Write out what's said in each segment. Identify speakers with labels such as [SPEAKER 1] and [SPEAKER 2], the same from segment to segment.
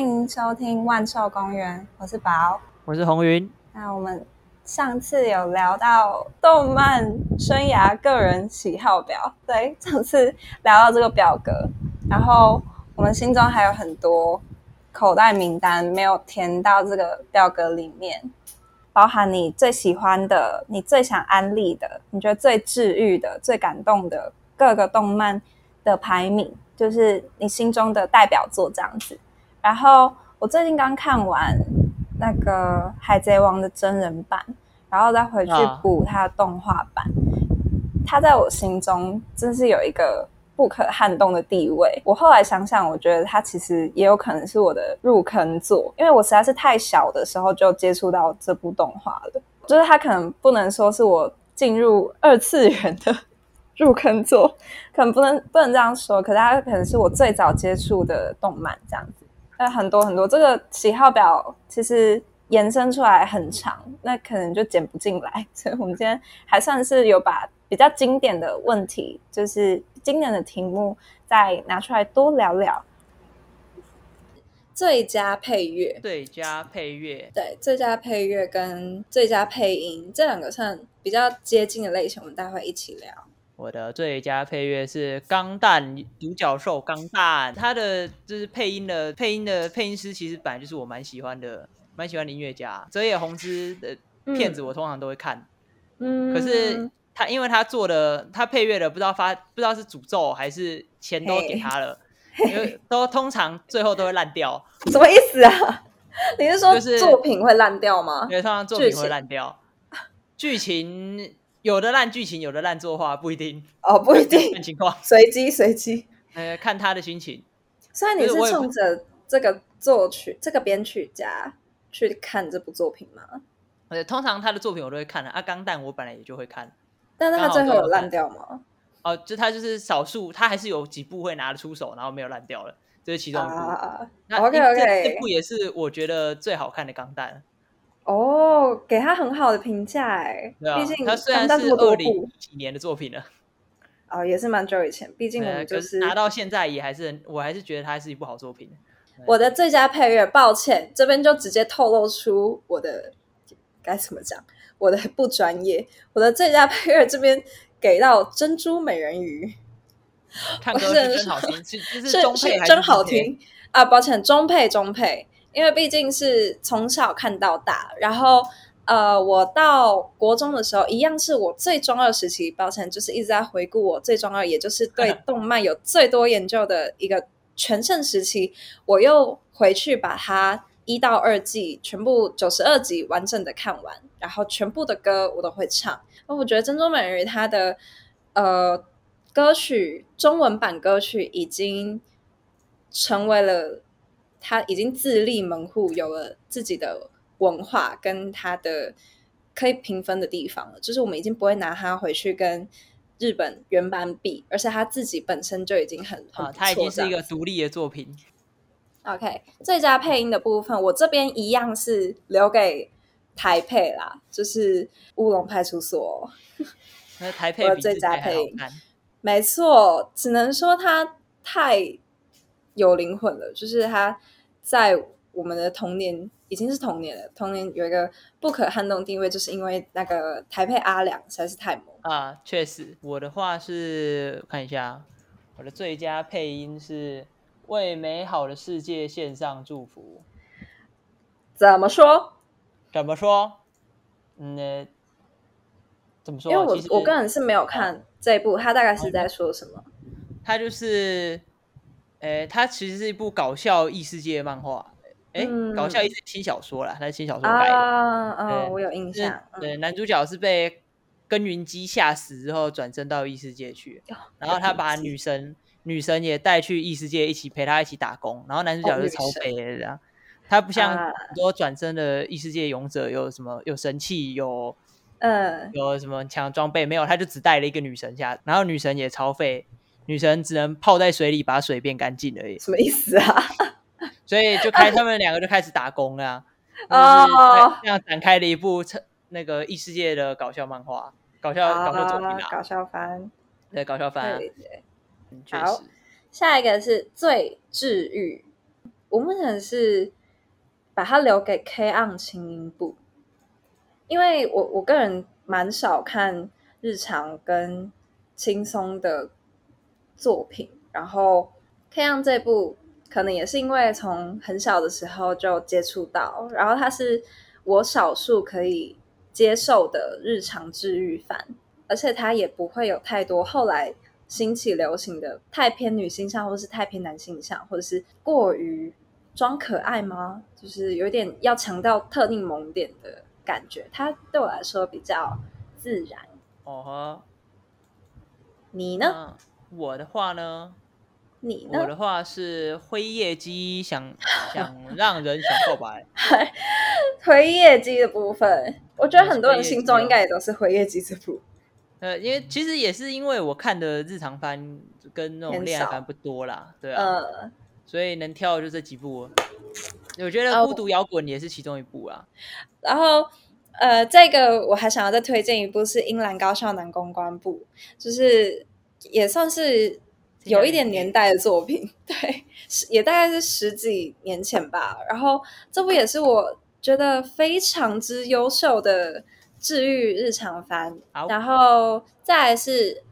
[SPEAKER 1] 欢迎收听万寿公园，我是宝，
[SPEAKER 2] 我是红云。
[SPEAKER 1] 那我们上次有聊到动漫生涯个人喜好表，对，上次聊到这个表格，然后我们心中还有很多口袋名单没有填到这个表格里面，包含你最喜欢的、你最想安利的、你觉得最治愈的、最感动的各个动漫的排名，就是你心中的代表作这样子。然后我最近刚看完那个《海贼王》的真人版，然后再回去补它的动画版，它在我心中真是有一个不可撼动的地位。我后来想想，我觉得它其实也有可能是我的入坑作，因为我实在是太小的时候就接触到这部动画了，就是它可能不能说是我进入二次元的 入坑作，可能不能不能这样说，可是它可能是我最早接触的动漫这样子。那很多很多，这个喜好表其实延伸出来很长，那可能就剪不进来。所以我们今天还算是有把比较经典的问题，就是经典的题目，再拿出来多聊聊。最佳配乐，
[SPEAKER 2] 最佳配乐，
[SPEAKER 1] 对，最佳配乐跟最佳配音这两个算比较接近的类型，我们待会一起聊。
[SPEAKER 2] 我的最佳配乐是《钢弹》独角兽钢弹，他的就是配音的配音的配音师，其实本来就是我蛮喜欢的，蛮喜欢的音乐家。泽野弘之的片子我通常都会看，嗯，可是他因为他做的他配乐的不知道发不知道是诅咒还是钱都给他了，因为都通常最后都会烂掉。
[SPEAKER 1] 什么意思啊？你是说作品会烂掉吗？
[SPEAKER 2] 对，通常作品会烂掉，剧情。有的烂剧情，有的烂作画，不一定
[SPEAKER 1] 哦，不一定
[SPEAKER 2] 看情况，
[SPEAKER 1] 随机随机，
[SPEAKER 2] 呃，看他的心情。
[SPEAKER 1] 所以你是冲着这个作曲、这个编曲家去看这部作品吗？
[SPEAKER 2] 呃，通常他的作品我都会看的。啊，钢弹我本来也就会看，
[SPEAKER 1] 但是他最后有烂掉吗？
[SPEAKER 2] 哦，就他就是少数，他还是有几部会拿得出手，然后没有烂掉了，这是其中一部。
[SPEAKER 1] 那 OK OK，
[SPEAKER 2] 这部也是我觉得最好看的钢弹。
[SPEAKER 1] 哦，给他很好的评价哎，毕竟
[SPEAKER 2] 他虽然是二零几年的作品了，
[SPEAKER 1] 哦，也是蛮久以前。毕竟我们就是
[SPEAKER 2] 拿到现在也还是，我还是觉得它是一部好作品。
[SPEAKER 1] 我的最佳配乐，抱歉，这边就直接透露出我的该怎么讲，我的不专业。我的最佳配乐这边给到《珍珠美人鱼》，
[SPEAKER 2] 唱歌是真好听，是是中配
[SPEAKER 1] 真好听啊！抱歉，中配中配。因为毕竟是从小看到大，然后呃，我到国中的时候，一样是我最中二时期。抱歉，就是一直在回顾我最中二，也就是对 动漫有最多研究的一个全盛时期。我又回去把它一到二季全部九十二集完整的看完，然后全部的歌我都会唱。那我觉得《珍珠美人鱼》它的呃歌曲中文版歌曲已经成为了。他已经自立门户，有了自己的文化，跟他的可以评分的地方了。就是我们已经不会拿他回去跟日本原版比，而且他自己本身就已经很好，
[SPEAKER 2] 他已经是一个独立的作品。
[SPEAKER 1] OK，最佳配音的部分，我这边一样是留给台配啦，就是《乌龙派出所》。
[SPEAKER 2] 那台配
[SPEAKER 1] 最佳配音，没错，只能说他太。有灵魂了，就是他在我们的童年已经是童年了。童年有一个不可撼动地位，就是因为那个台配阿良实在是太猛
[SPEAKER 2] 啊！确实，我的话是看一下，我的最佳配音是为美好的世界献上祝福。
[SPEAKER 1] 怎么说？
[SPEAKER 2] 怎么说？嗯，怎么说？
[SPEAKER 1] 因为我我个人是没有看这一部，他大概是在说什么？
[SPEAKER 2] 他就是。诶，它其实是一部搞笑异世界漫画，诶，搞笑异世轻小说啦，它是轻小说改的。
[SPEAKER 1] 啊，我有印象。
[SPEAKER 2] 对，男主角是被耕耘机吓死之后转身到异世界去，然后他把女神女神也带去异世界一起陪他一起打工，然后男主角就超废的这样。他不像很多转身的异世界勇者有什么有神器有嗯有什么强装备没有，他就只带了一个女神下，然后女神也超废。女神只能泡在水里把水变干净而已，
[SPEAKER 1] 什么意思啊？
[SPEAKER 2] 所以就开他们两个就开始打工了，哦，这样展开了一部那个异世界的搞笑漫画，搞笑搞笑作品啊，
[SPEAKER 1] 搞笑番，
[SPEAKER 2] 对，搞笑番，
[SPEAKER 1] 对。对，好，下一个是最治愈，我目前是把它留给 K on 轻音部，因为我我个人蛮少看日常跟轻松的作品，然后 K on 这部可能也是因为从很小的时候就接触到，然后它是我少数可以接受的日常治愈番，而且它也不会有太多后来。兴起流行的太偏女性向，或是太偏男性向，或者是过于装可爱吗？就是有点要强调特定萌点的感觉，它对我来说比较自然。
[SPEAKER 2] 哦呵，
[SPEAKER 1] 你呢？
[SPEAKER 2] 我的话呢？
[SPEAKER 1] 你呢？
[SPEAKER 2] 我的话是灰夜姬想 想让人想告白。
[SPEAKER 1] 灰夜姬的部分，我觉得很多人心中应该也都是灰夜姬这部。
[SPEAKER 2] 呃，因为其实也是因为我看的日常番跟那种恋爱番不多啦，对啊，所以能挑就这几部。我觉得《孤独摇滚》也是其中一部啊。
[SPEAKER 1] 然后，呃，这个我还想要再推荐一部是《英兰高校男公关部》，就是也算是有一点年代的作品，对，也大概是十几年前吧。然后这部也是我觉得非常之优秀的。治愈日常番，然后再来是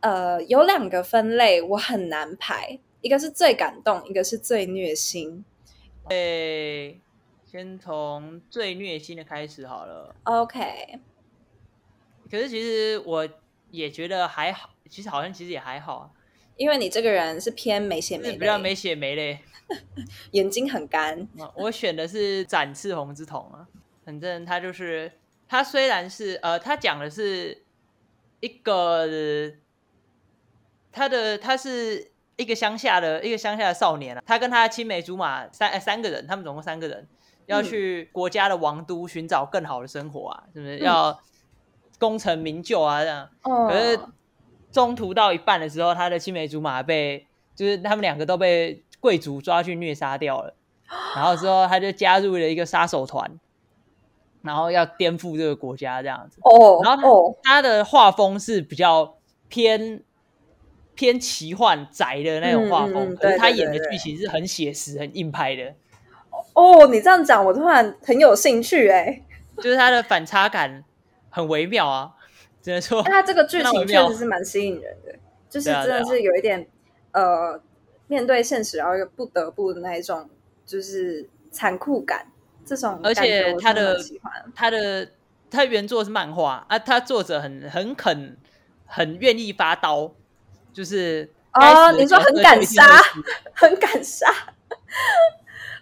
[SPEAKER 1] 呃有两个分类我很难排，一个是最感动，一个是最虐心。
[SPEAKER 2] 诶，先从最虐心的开始好了。
[SPEAKER 1] OK。
[SPEAKER 2] 可是其实我也觉得还好，其实好像其实也还好啊，
[SPEAKER 1] 因为你这个人是偏没血没泪，
[SPEAKER 2] 比较没血没泪，
[SPEAKER 1] 眼睛很干。
[SPEAKER 2] 我选的是展翅红之瞳啊，反正他就是。他虽然是呃，他讲的是一个他的他是一个乡下的一个乡下的少年啊，他跟他青梅竹马三三个人，他们总共三个人要去国家的王都寻找更好的生活啊，是不是？要功成名就啊这样？可是中途到一半的时候，他的青梅竹马被就是他们两个都被贵族抓去虐杀掉了，然后之后他就加入了一个杀手团。然后要颠覆这个国家这样子。哦，然后他的画风是比较偏偏奇幻宅的那种画风，可是他演的剧情是很写实、很硬派的。
[SPEAKER 1] 哦，你这样讲，我突然很有兴趣哎，
[SPEAKER 2] 就是他的反差感很微妙啊，只能说
[SPEAKER 1] 他这个剧 情确实是蛮吸引人的，就是真的是有一点呃面对现实然后又不得不的那一种，就是残酷感。这种，
[SPEAKER 2] 而且他的他的他原作是漫画啊，他作者很很肯很愿意发刀，就是
[SPEAKER 1] 哦，你说 很敢杀，很敢杀。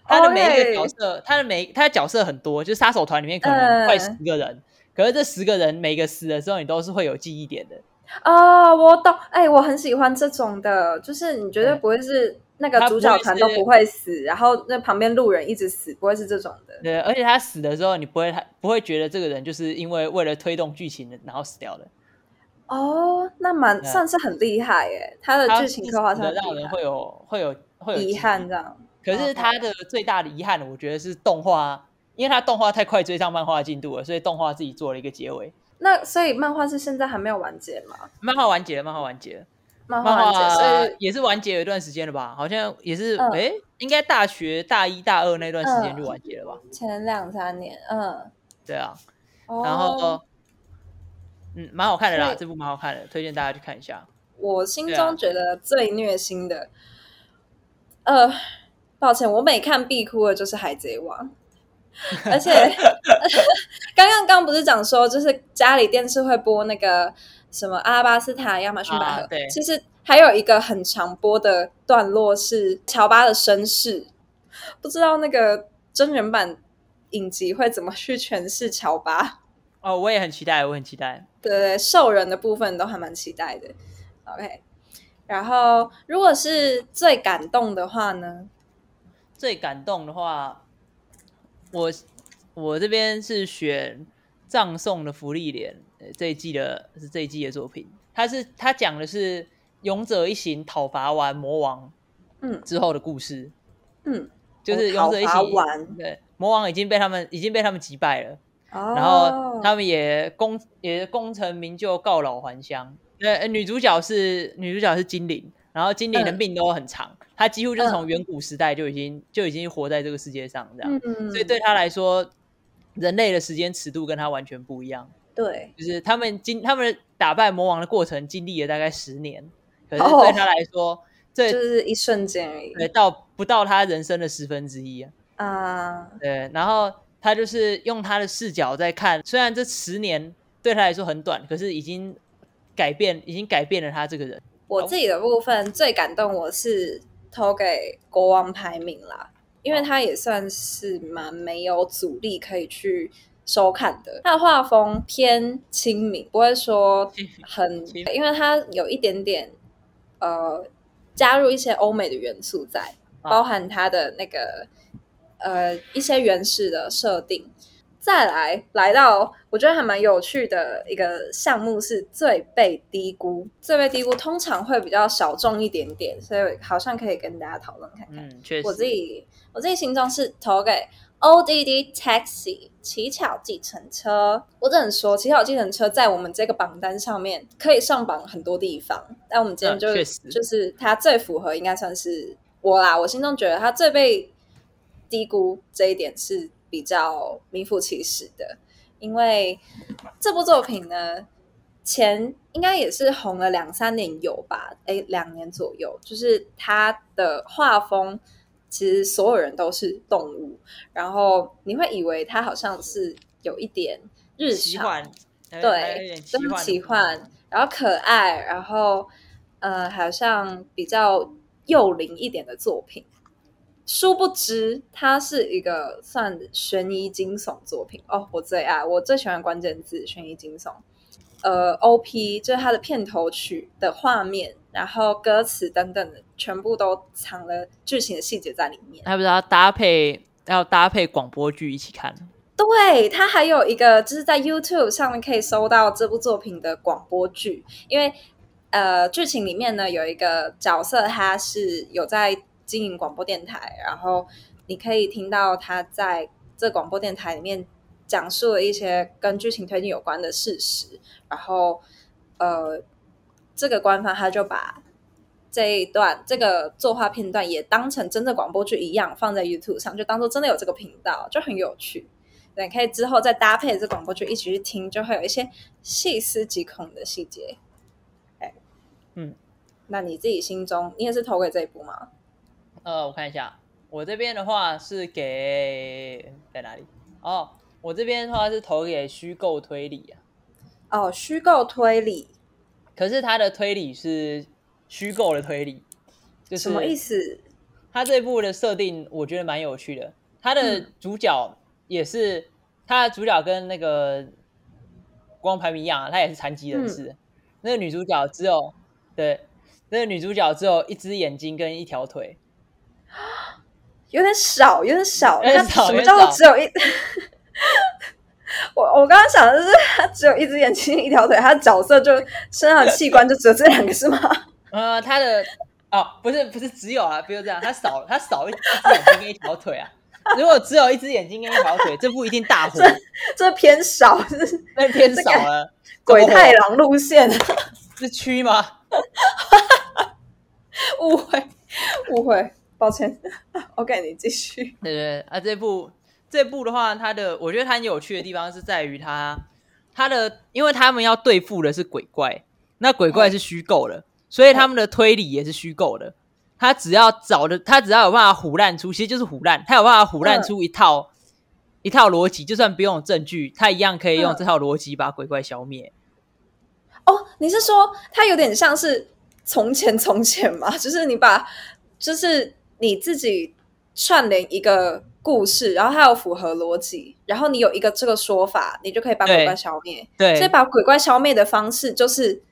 [SPEAKER 2] 他的每一个角色，他的每他的角色很多，就杀手团里面可能快十个人，可是这十个人每个死的时候，你都是会有记忆点的。
[SPEAKER 1] 哦，我懂，哎，我很喜欢这种的，就是你绝对不会是。那个主角团都不会死，然后那旁边路人一直死，不会是这种的。
[SPEAKER 2] 对，而且他死的时候，你不会他不会觉得这个人就是因为为了推动剧情然后死掉的。
[SPEAKER 1] 哦，那蛮算是很厉害耶，他的剧情刻画上
[SPEAKER 2] 让人会有会有会有
[SPEAKER 1] 遗憾这样。
[SPEAKER 2] 可是他的最大的遗憾，我觉得是动画，因为他动画太快追上漫画进度了，所以动画自己做了一个结尾。
[SPEAKER 1] 那所以漫画是现在还没有完结吗？
[SPEAKER 2] 漫画完结了，漫画完结了。
[SPEAKER 1] 漫画
[SPEAKER 2] 也是完结有一段时间了吧？好像也是，哎，应该大学大一大二那段时间就完结了吧？
[SPEAKER 1] 前两三年，嗯，
[SPEAKER 2] 对啊，然后，嗯，蛮好看的啦，这部蛮好看的，推荐大家去看一下。
[SPEAKER 1] 我心中觉得最虐心的，呃，抱歉，我每看必哭的就是《海贼王》，而且刚刚刚不是讲说，就是家里电视会播那个。什么阿拉巴斯塔、亚马逊百合？
[SPEAKER 2] 对，
[SPEAKER 1] 其实还有一个很长播的段落是乔巴的身世，不知道那个真人版影集会怎么去诠释乔巴？
[SPEAKER 2] 哦，我也很期待，我很期待。
[SPEAKER 1] 对对，兽人的部分都还蛮期待的。OK，然后如果是最感动的话呢？
[SPEAKER 2] 最感动的话，我我这边是选葬送的福利莲。这一季的是这一季的作品，他是他讲的是勇者一行讨伐完魔王，嗯，之后的故事，
[SPEAKER 1] 嗯，
[SPEAKER 2] 就是勇者一行对魔王已经被他们已经被他们击败了，然后他们也功也功成名就，告老还乡。对，女主角是女主角是精灵，然后精灵的命都很长，他几乎就是从远古时代就已经就已经活在这个世界上这样，所以对他来说，人类的时间尺度跟他完全不一样。
[SPEAKER 1] 对，
[SPEAKER 2] 就是他们经他们打败魔王的过程经历了大概十年，可是对他来说，这
[SPEAKER 1] 就是一瞬间而已，
[SPEAKER 2] 对，到不到他人生的十分之一啊。啊，对，然后他就是用他的视角在看，虽然这十年对他来说很短，可是已经改变，已经改变了他这个人。
[SPEAKER 1] 我自己的部分最感动，我是投给国王排名啦，因为他也算是蛮没有阻力可以去。收看的，他的画风偏亲民，不会说很，因为他有一点点呃加入一些欧美的元素在，包含他的那个呃一些原始的设定。再来来到我觉得还蛮有趣的一个项目是最被低估，最被低估通常会比较小众一点点，所以好像可以跟大家讨论看看。
[SPEAKER 2] 嗯，确实，
[SPEAKER 1] 我自己我自己心中是投给。O D D Taxi 乞巧计程车，我只能说乞巧计程车在我们这个榜单上面可以上榜很多地方，但我们今天就就是它最符合，应该算是我啦。我心中觉得它最被低估这一点是比较名副其实的，因为这部作品呢，前应该也是红了两三年有吧？哎，两年左右，就是它的画风。其实所有人都是动物，然后你会以为它好像是有一点日常，对，真奇幻，然后可爱，然后呃，好像比较幼龄一点的作品。殊不知，它是一个算悬疑惊悚作品哦，我最爱，我最喜欢关键字悬疑惊悚。呃，O.P. 就是它的片头曲的画面，然后歌词等等的，全部都藏了剧情的细节在里面。
[SPEAKER 2] 还不知道搭配要搭配广播剧一起看。
[SPEAKER 1] 对，它还有一个就是在 YouTube 上面可以搜到这部作品的广播剧，因为呃，剧情里面呢有一个角色，他是有在经营广播电台，然后你可以听到他在这广播电台里面。讲述了一些跟剧情推进有关的事实，然后，呃，这个官方他就把这一段这个作画片段也当成真的广播剧一样放在 YouTube 上，就当做真的有这个频道，就很有趣。对，可以之后再搭配这广播剧一起去听，就会有一些细思极恐的细节。哎，嗯，那你自己心中，你也是投给这一部吗？
[SPEAKER 2] 呃，我看一下，我这边的话是给在哪里？哦。我这边的话是投给虚构推理
[SPEAKER 1] 啊，哦，虚构推理，
[SPEAKER 2] 可是它的推理是虚构的推理，
[SPEAKER 1] 就什么意思？
[SPEAKER 2] 它这部的设定我觉得蛮有趣的，它的主角也是，它的主角跟那个光排名一样啊，他也是残疾人士。那个女主角只有对，那个女主角只有一只眼睛跟一条腿，
[SPEAKER 1] 有点少，有点少，什么叫做只有一？我我刚刚想的是，他只有一只眼睛、一条腿，他的角色就身上的器官就只有这两个，是吗？
[SPEAKER 2] 呃，他的哦，不是不是只有啊，不是这样，他少他少一只眼睛跟一条腿啊。如果只有一只眼睛跟一条腿，这不一定大火，
[SPEAKER 1] 这偏少，
[SPEAKER 2] 那偏少了。
[SPEAKER 1] 鬼太郎路线
[SPEAKER 2] 是蛆吗？
[SPEAKER 1] 误会误会，抱歉。OK，你继续。
[SPEAKER 2] 对对啊，这部。这部的话，它的我觉得它很有趣的地方是在于它，它的，因为他们要对付的是鬼怪，那鬼怪是虚构的，所以他们的推理也是虚构的。他只要找的，他只要有办法胡乱出，其实就是胡乱，他有办法胡乱出一套一套逻辑，就算不用证据，他一样可以用这套逻辑把鬼怪消灭。
[SPEAKER 1] 哦，你是说他有点像是从前从前吗？就是你把，就是你自己串联一个。故事，然后它有符合逻辑，然后你有一个这个说法，你就可以把鬼怪消灭。
[SPEAKER 2] 对，
[SPEAKER 1] 所以把鬼怪消灭的方式就是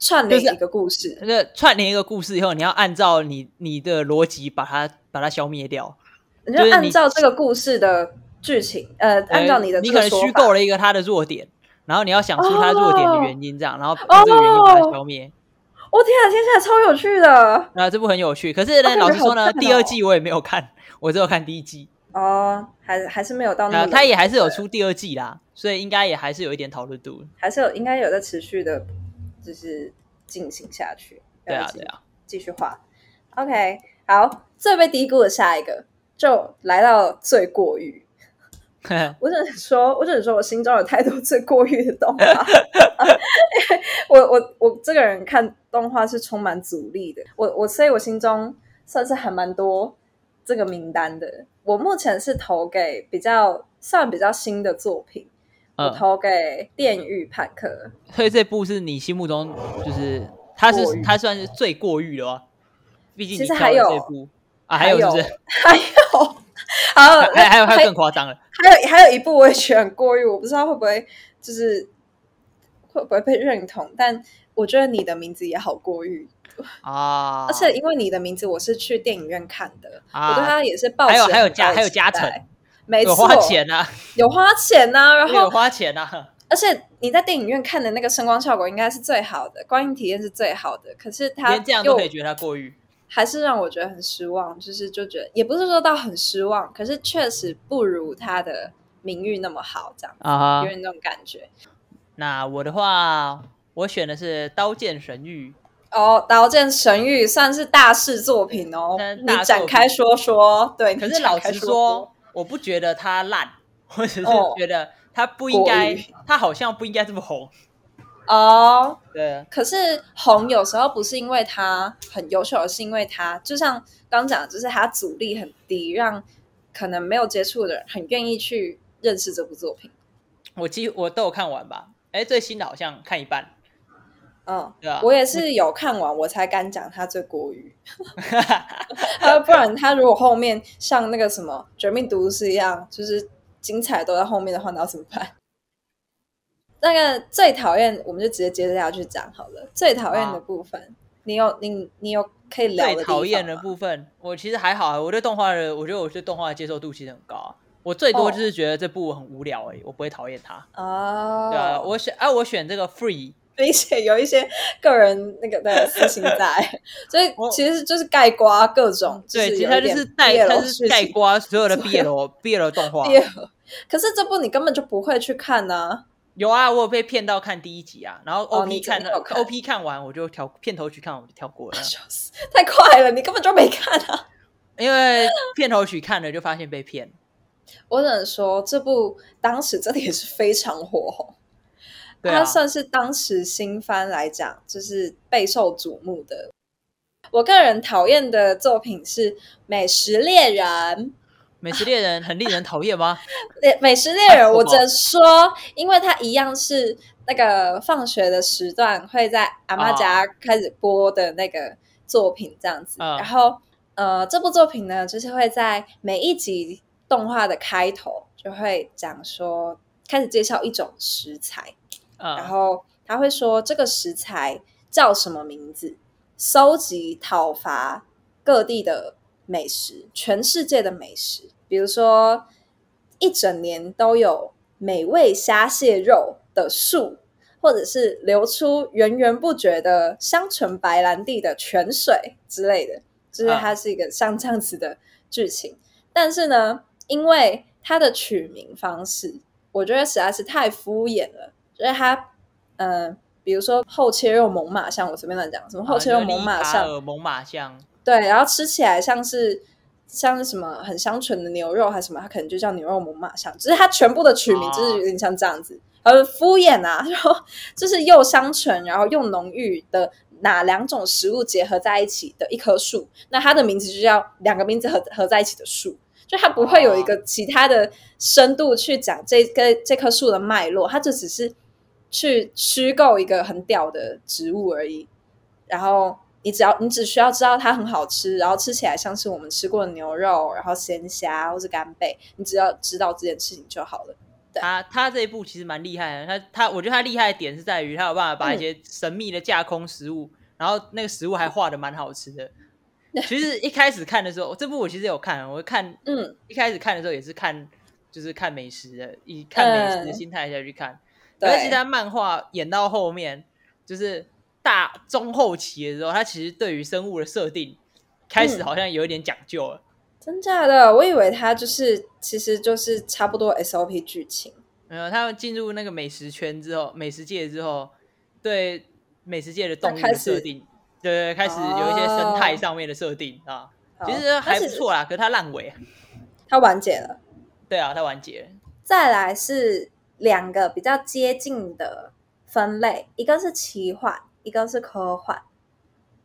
[SPEAKER 1] 串联一个故事。
[SPEAKER 2] 那个串联一个故事以后，你要按照你你的逻辑把它把它消灭掉。
[SPEAKER 1] 你就按照这个故事的剧情，呃，按照你的
[SPEAKER 2] 你可能虚构了一个他的弱点，然后你要想出他弱点的原因，这样，然后把这个原因把它消灭。
[SPEAKER 1] 我天啊，听起来超有趣的。
[SPEAKER 2] 啊，这部很有趣，可是呢，老实说呢，第二季我也没有看，我只有看第一季。
[SPEAKER 1] 哦，还还是没有到那，
[SPEAKER 2] 他也还是有出第二季啦，所以应该也还是有一点讨论度，
[SPEAKER 1] 还是有应该有在持续的，就是进行下去。
[SPEAKER 2] 对啊，对啊。
[SPEAKER 1] 继续画。OK，好，最被低估的下一个就来到最过誉。我只能说，我只能说我心中有太多最过誉的动画。我我我这个人看动画是充满阻力的。我我所以，我心中算是还蛮多这个名单的。我目前是投给比较算比较新的作品，我投给《电狱判客》。
[SPEAKER 2] 所以这部是你心目中就是它是它算是最过誉的哦。毕竟
[SPEAKER 1] 其实还有
[SPEAKER 2] 这部啊，还有是
[SPEAKER 1] 还有。
[SPEAKER 2] 还有还有还有更夸张了，
[SPEAKER 1] 还有还有一部我也觉得很过誉，我不知道会不会就是会不会被认同，但我觉得你的名字也好过誉
[SPEAKER 2] 啊！
[SPEAKER 1] 而且因为你的名字我是去电影院看的，我对他也是抱
[SPEAKER 2] 还有还有加还有加成，
[SPEAKER 1] 没错，
[SPEAKER 2] 花钱啊，
[SPEAKER 1] 有花钱呐，然 后
[SPEAKER 2] 有花钱啊，
[SPEAKER 1] 而且你在电影院看的那个声光效果应该是最好的，观影体验是最好的，可是他
[SPEAKER 2] 连这样都可以觉得他过誉。
[SPEAKER 1] 还是让我觉得很失望，就是就觉得也不是说到很失望，可是确实不如他的名誉那么好，这样啊，有点那种感觉。
[SPEAKER 2] 那我的话，我选的是《刀剑神域》
[SPEAKER 1] 哦，《刀剑神域》算是大事作品哦，你展开说说。对，
[SPEAKER 2] 可是老实说，我不觉得它烂，我只是觉得它不应该，它好像不应该这么红。
[SPEAKER 1] 哦，
[SPEAKER 2] 对，
[SPEAKER 1] 可是红有时候不是因为他很优秀，而是因为他就像刚讲，就是他阻力很低，让可能没有接触的人很愿意去认识这部作品。
[SPEAKER 2] 我几我都有看完吧？哎，最新的好像看一半。
[SPEAKER 1] 嗯，
[SPEAKER 2] 对啊，
[SPEAKER 1] 我也是有看完，我才敢讲他最国语。他 不然他如果后面像那个什么《绝命毒师》一样，就是精彩都在后面的话，那要怎么办？那个最讨厌，我们就直接接着下去讲好了。最讨厌的部分，你有你你有可以聊
[SPEAKER 2] 最讨厌的部分，我其实还好。我对动画的，我觉得我对动画的接受度其实很高啊。我最多就是觉得这部很无聊而已，我不会讨厌它。
[SPEAKER 1] 哦，
[SPEAKER 2] 对啊，我选啊，我选这个 Free，
[SPEAKER 1] 并且有一些个人那个的私心在，所以其实就是盖瓜各种。
[SPEAKER 2] 对，
[SPEAKER 1] 其实
[SPEAKER 2] 它就是带，它是盖瓜所有的 BL BL 动画。
[SPEAKER 1] 可是这部你根本就不会去看呢。
[SPEAKER 2] 有啊，我有被骗到看第一集啊，然后 O P 看 O P 看完我就跳片头曲看完我就跳过了，
[SPEAKER 1] 太快了，你根本就没看啊！
[SPEAKER 2] 因为片头曲看了就发现被骗。
[SPEAKER 1] 我只能说这部当时真的也是非常火红，
[SPEAKER 2] 它
[SPEAKER 1] 算是当时新番来讲就是备受瞩目的。我个人讨厌的作品是《美食猎人》。
[SPEAKER 2] 美食猎人很令人讨厌吗？
[SPEAKER 1] 美美食猎人，我只能说，因为它一样是那个放学的时段会在阿妈家开始播的那个作品，这样子。然后，呃，这部作品呢，就是会在每一集动画的开头就会讲说，开始介绍一种食材，然后他会说这个食材叫什么名字，收集讨伐各地的美食，全世界的美食。比如说，一整年都有美味虾蟹肉的树，或者是流出源源不绝的香醇白兰地的泉水之类的，就是它是一个像这样子的剧情。但是呢，因为它的取名方式，我觉得实在是太敷衍了。就是它，嗯，比如说后切肉猛犸象，我随便乱讲，什么后切肉猛犸象，
[SPEAKER 2] 猛犸象，
[SPEAKER 1] 对，然后吃起来像是。像是什么很香醇的牛肉还是什么，它可能就叫牛肉猛犸象，只是它全部的取名就是有点像这样子，很敷衍啊。然后就是又香醇，然后又浓郁的哪两种食物结合在一起的一棵树，那它的名字就叫两个名字合合在一起的树，就它不会有一个其他的深度去讲这个这棵树的脉络，它就只是去虚构一个很屌的植物而已，然后。你只要你只需要知道它很好吃，然后吃起来像是我们吃过的牛肉，然后鲜虾或是干贝，你只要知道这件事情就好了。
[SPEAKER 2] 他他这一部其实蛮厉害的，他他我觉得他厉害的点是在于他有办法把一些神秘的架空食物，然后那个食物还画的蛮好吃的。其实一开始看的时候，这部我其实有看，我看嗯，一开始看的时候也是看就是看美食的，以看美食的心态下去看。而且他漫画演到后面就是。大中后期的时候，他其实对于生物的设定开始好像有一点讲究了。
[SPEAKER 1] 真假的？我以为他就是，其实就是差不多 SOP 剧情。
[SPEAKER 2] 没有，他进入那个美食圈之后，美食界之后，对美食界的动物的设定，对对，开始有一些生态上面的设定啊，其实还不错啦。可是它烂尾，
[SPEAKER 1] 他完结了。
[SPEAKER 2] 对啊，他完结了。
[SPEAKER 1] 再来是两个比较接近的分类，一个是奇幻，一个是科幻。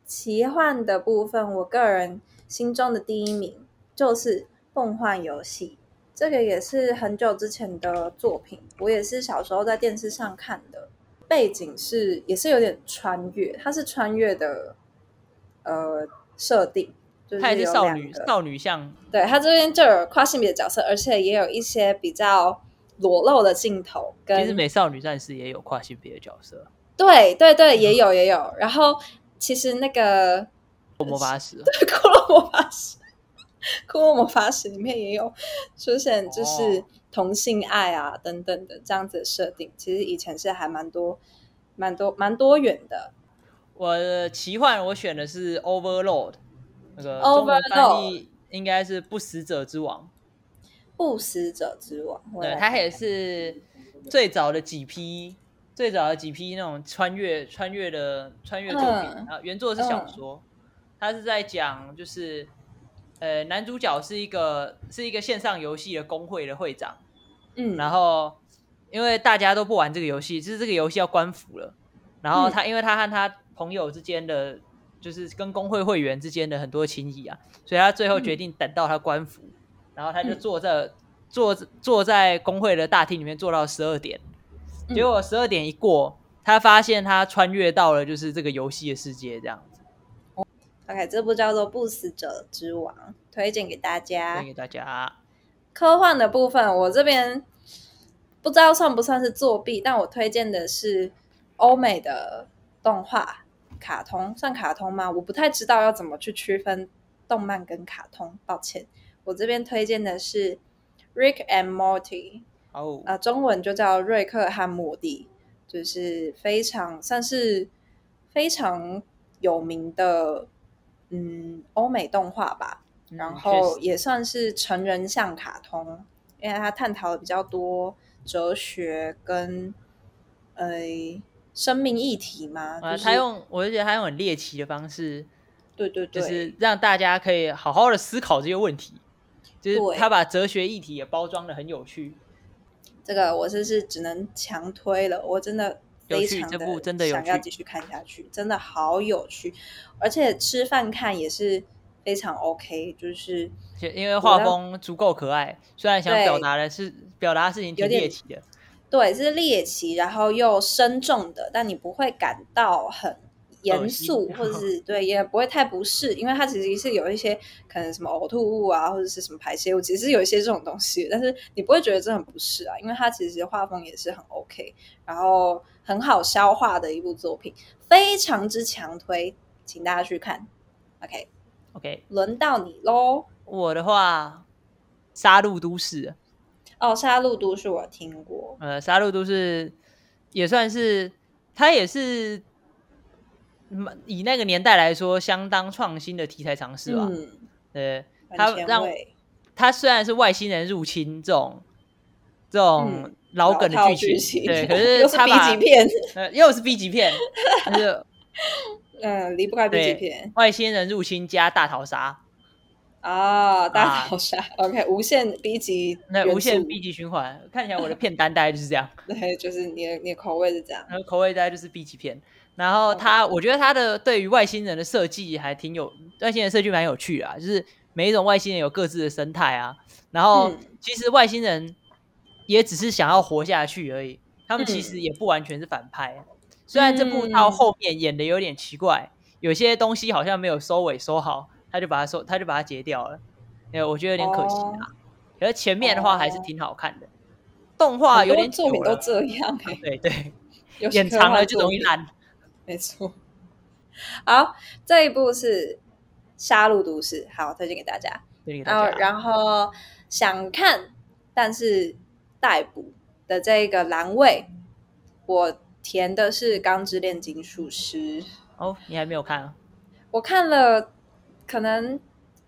[SPEAKER 1] 奇幻的部分，我个人心中的第一名就是《梦幻游戏》，这个也是很久之前的作品，我也是小时候在电视上看的。背景是也是有点穿越，它是穿越的呃设定，就是
[SPEAKER 2] 它也是少女少女像，
[SPEAKER 1] 对，它这边就有跨性别的角色，而且也有一些比较裸露的镜头。其
[SPEAKER 2] 实美少女战士也有跨性别的角色，
[SPEAKER 1] 对对对，也有也有。然后其实那个
[SPEAKER 2] 魔法使，
[SPEAKER 1] 对，骷髅魔法使，骷髅魔法使里面也有出现，就是。同性爱啊，等等的这样子的设定，其实以前是还蛮多、蛮多、蛮多元的。
[SPEAKER 2] 我的奇幻我选的是 Overlord，那个中文翻译应该是不死者之王。
[SPEAKER 1] 不死者之王，
[SPEAKER 2] 对，它也是最早的几批、最早的几批那种穿越、穿越的穿越作品。啊，原作是小说，它是在讲就是。呃，男主角是一个是一个线上游戏的工会的会长，
[SPEAKER 1] 嗯，
[SPEAKER 2] 然后因为大家都不玩这个游戏，就是这个游戏要关服了，然后他因为他和他朋友之间的，就是跟工会会员之间的很多情谊啊，所以他最后决定等到他关服，然后他就坐在坐坐在工会的大厅里面坐到十二点，结果十二点一过，他发现他穿越到了就是这个游戏的世界这样。
[SPEAKER 1] OK，这部叫做《不死者之王》，推荐给大家。
[SPEAKER 2] 推荐给大家。
[SPEAKER 1] 科幻的部分，我这边不知道算不算是作弊，但我推荐的是欧美的动画卡通，算卡通吗？我不太知道要怎么去区分动漫跟卡通，抱歉。我这边推荐的是《Rick and Morty》，
[SPEAKER 2] 哦，
[SPEAKER 1] 啊，中文就叫瑞克和莫蒂，就是非常算是非常有名的。嗯，欧美动画吧，然后也算是成人向卡通，因为它探讨的比较多哲学跟呃生命议题嘛。
[SPEAKER 2] 啊，他用，我就觉得他用很猎奇的方式，
[SPEAKER 1] 对对对，
[SPEAKER 2] 就是让大家可以好好的思考这些问题，就是他把哲学议题也包装的很有趣。
[SPEAKER 1] 这个我是是只能强推了，我真的。非常
[SPEAKER 2] 的
[SPEAKER 1] 想要继续看下去，真的好有趣，而且吃饭看也是非常 OK，就是
[SPEAKER 2] 因为画风足够可爱，虽然想表达的是表达的事情挺猎奇的，
[SPEAKER 1] 对，是猎奇，然后又深重的，但你不会感到很。严肃，或者 是对，也不会太不适，因为它其实是有一些可能什么呕吐物啊，或者是什么排泄物，其实有一些这种东西，但是你不会觉得这很不适啊，因为它其实画风也是很 OK，然后很好消化的一部作品，非常之强推，请大家去看。OK，OK，轮到你喽。
[SPEAKER 2] 我的话，《杀戮都市》
[SPEAKER 1] 哦，《杀戮都市》我听过，
[SPEAKER 2] 呃，《杀戮都市》也算是，它也是。以那个年代来说，相当创新的题材尝试吧。
[SPEAKER 1] 嗯，
[SPEAKER 2] 对，他让他虽然是外星人入侵这种这种老梗的剧情，对，可是他
[SPEAKER 1] B 级片，
[SPEAKER 2] 呃，又是 B 级片，
[SPEAKER 1] 是嗯，离不开 B 级片。
[SPEAKER 2] 外星人入侵加大逃杀。
[SPEAKER 1] 啊，大逃杀，OK，无限 B 级，
[SPEAKER 2] 那无限 B 级循环，看起来我的片单大概就是这样。
[SPEAKER 1] 对，就是你的你的口味是这样，
[SPEAKER 2] 口味大概就是 B 级片。然后他，我觉得他的对于外星人的设计还挺有，外星人设计蛮有趣啊，就是每一种外星人有各自的生态啊。然后其实外星人也只是想要活下去而已，他们其实也不完全是反派。虽然这部到后面演的有点奇怪，有些东西好像没有收尾收好，他就把它收，他就把它截掉了。哎，我觉得有点可惜啊。可是前面的话还是挺好看的，动画有点
[SPEAKER 1] 作品都这样哎，
[SPEAKER 2] 对对，演长了就容易烂。
[SPEAKER 1] 没错，好，这一部是《杀戮都市》，好推荐给大家。
[SPEAKER 2] 然后，
[SPEAKER 1] 然后想看但是逮捕的这个栏位，我填的是《钢之炼金术师》。
[SPEAKER 2] 哦，你还没有看啊？
[SPEAKER 1] 我看了，可能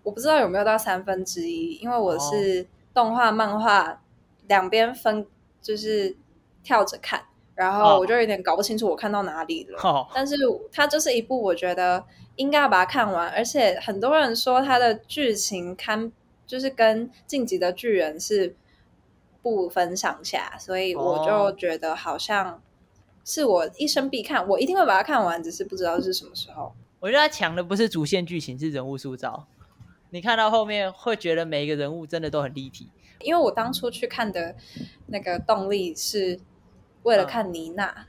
[SPEAKER 1] 我不知道有没有到三分之一，因为我是动画、漫画两边分，就是跳着看。然后我就有点搞不清楚我看到哪里了。
[SPEAKER 2] 哦，
[SPEAKER 1] 但是它就是一部我觉得应该要把它看完，而且很多人说它的剧情堪就是跟《晋级的巨人》是不分上下，所以我
[SPEAKER 2] 哦
[SPEAKER 1] 就觉得好像是我一生必看，我一定会把它看完，只是不知道是什么时候。
[SPEAKER 2] 我觉得它强的不是主线剧情，是人物塑造。你看到后面会觉得每一个人物真的都很立体。
[SPEAKER 1] 因为我当初去看的那个动力是为了看妮娜，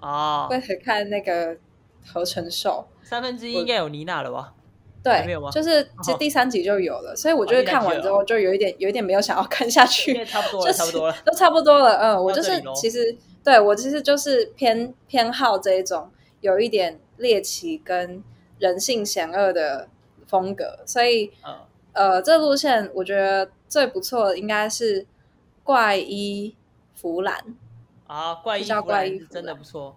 [SPEAKER 2] 哦
[SPEAKER 1] 为，了看那个合成兽。
[SPEAKER 2] 三分之一应该有妮娜了吧？对没有吗，
[SPEAKER 1] 对就是其实第三集就有了，所以我就是看完之后就有一点有一点没有想要看下去，
[SPEAKER 2] 差不多了，
[SPEAKER 1] 就是
[SPEAKER 2] 差不多了。
[SPEAKER 1] 都差不多了。嗯，我就是其实对我其实就是偏偏好这一种有一点猎奇跟人性险恶的风格，所以
[SPEAKER 2] 嗯，
[SPEAKER 1] 呃，这路线我觉得最不错的应该是怪医弗兰。
[SPEAKER 2] 啊，怪异
[SPEAKER 1] 叫怪异
[SPEAKER 2] 真的不错。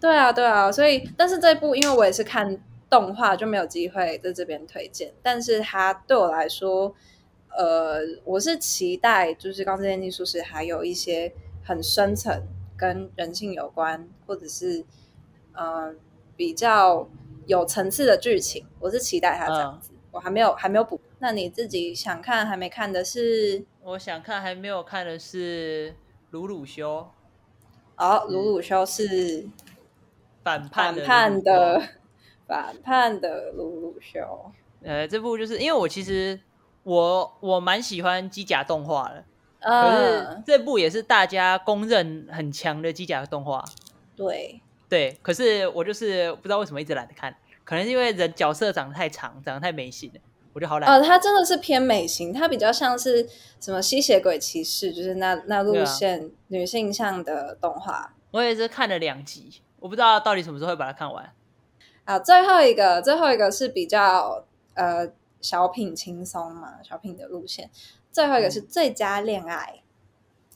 [SPEAKER 1] 对啊，对啊，所以但是这部因为我也是看动画，就没有机会在这边推荐。但是它对我来说，呃，我是期待就是《钢之炼金术师》还有一些很深层跟人性有关，或者是呃比较有层次的剧情，我是期待它这样子。我还没有还没有补。那你自己想看还没看的是？
[SPEAKER 2] 我想看还没有看的是鲁鲁修
[SPEAKER 1] 哦，鲁鲁修是
[SPEAKER 2] 反叛的
[SPEAKER 1] 反叛的 反叛的鲁鲁修。
[SPEAKER 2] 呃，这部就是因为我其实我我蛮喜欢机甲动画的，可是
[SPEAKER 1] 嗯，
[SPEAKER 2] 这部也是大家公认很强的机甲动画。
[SPEAKER 1] 对，
[SPEAKER 2] 对，可是我就是不知道为什么一直懒得看，可能是因为人角色长得太长，长得太没型了，我觉得好懒。
[SPEAKER 1] 呃，它真的是偏美型，它比较像是什么吸血鬼骑士，就是那那路线女性向的动画。
[SPEAKER 2] 我也是看了两集，我不知道到底什么时候会把它看完。
[SPEAKER 1] 啊，最后一个，最后一个是比较呃小品轻松嘛，小品的路线。最后一个是最佳恋爱，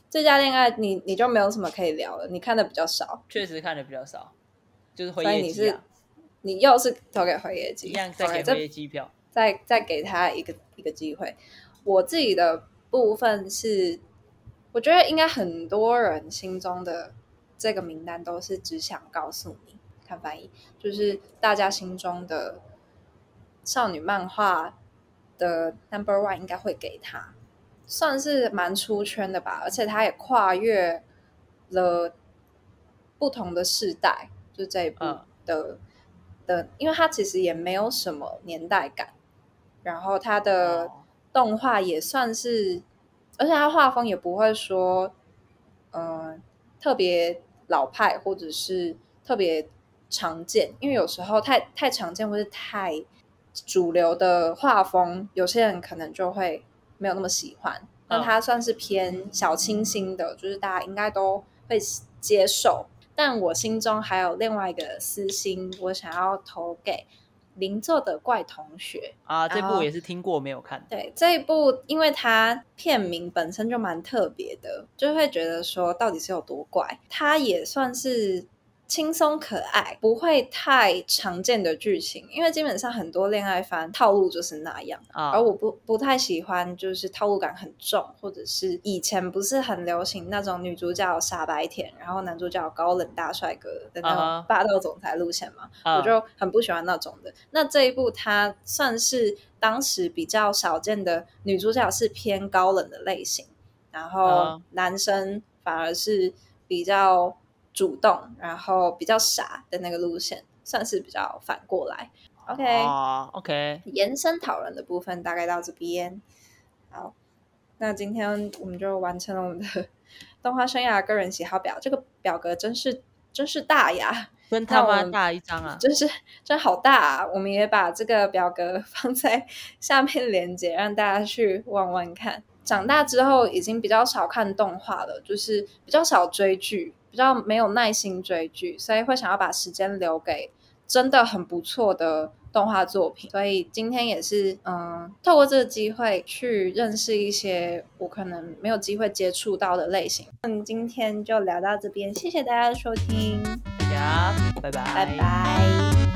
[SPEAKER 1] 最佳恋爱你你就没有什么可以聊了，你看的比较少，
[SPEAKER 2] 确实看的比较少，就是辉
[SPEAKER 1] 所以你是
[SPEAKER 2] 夜姬啊，
[SPEAKER 1] 你又是投给辉夜姬，
[SPEAKER 2] 一样再给辉夜姬票。
[SPEAKER 1] 再再给他一个一个机会。我自己的部分是，我觉得应该很多人心中的这个名单都是只想告诉你，看翻译就是大家心中的少女漫画的 number one 应该会给他，算是蛮出圈的吧，而且他也跨越了不同的世代，就这一部
[SPEAKER 2] 嗯
[SPEAKER 1] 的、的，因为他其实也没有什么年代感，然后它的
[SPEAKER 2] 哦
[SPEAKER 1] 动画也算是，而且它画风也不会说，呃，特别老派或者是特别常见，因为有时候太太常见或是太主流的画风，有些人可能就会没有那么喜欢。那
[SPEAKER 2] 嗯
[SPEAKER 1] 它算是偏小清新的，就是大家应该都会接受。但我心中还有另外一个私心，我想要投给邻座的怪同学。
[SPEAKER 2] 啊，这部也是听过没有看。
[SPEAKER 1] 对这一部，因为它片名本身就蛮特别的，就会觉得说到底是有多怪。它也算是轻松可爱，不会太常见的剧情，因为基本上很多恋爱番套路就是那样。
[SPEAKER 2] 啊
[SPEAKER 1] 而我不不太喜欢，就是套路感很重，或者是以前不是很流行那种女主角傻白甜，然后男主角高冷大帅哥的那种霸道总裁路线嘛。
[SPEAKER 2] 啊
[SPEAKER 1] 我就很不喜欢那种的。那这一部它算是当时比较少见的女主角是偏高冷的类型，然后
[SPEAKER 2] 啊
[SPEAKER 1] 男生反而是比较主动，然后比较傻的那个路线，算是比较反过来。OK，、
[SPEAKER 2] 哦，OK，
[SPEAKER 1] 延伸讨论的部分大概到这边。好，那今天我们就完成了我们的动画生涯个人喜好表。这个表格真是真是大呀！
[SPEAKER 2] 真他妈
[SPEAKER 1] 那我们
[SPEAKER 2] 大一张啊！
[SPEAKER 1] 真是真好大啊！我们也把这个表格放在下面链接，让大家去玩玩看。长大之后已经比较少看动画了，就是比较少追剧，比较没有耐心追剧，所以会想要把时间留给真的很不错的动画作品。所以今天也是嗯，透过这个机会去认识一些我可能没有机会接触到的类型。嗯，今天就聊到这边，谢谢大家的收听，
[SPEAKER 2] 大家拜拜，
[SPEAKER 1] 拜拜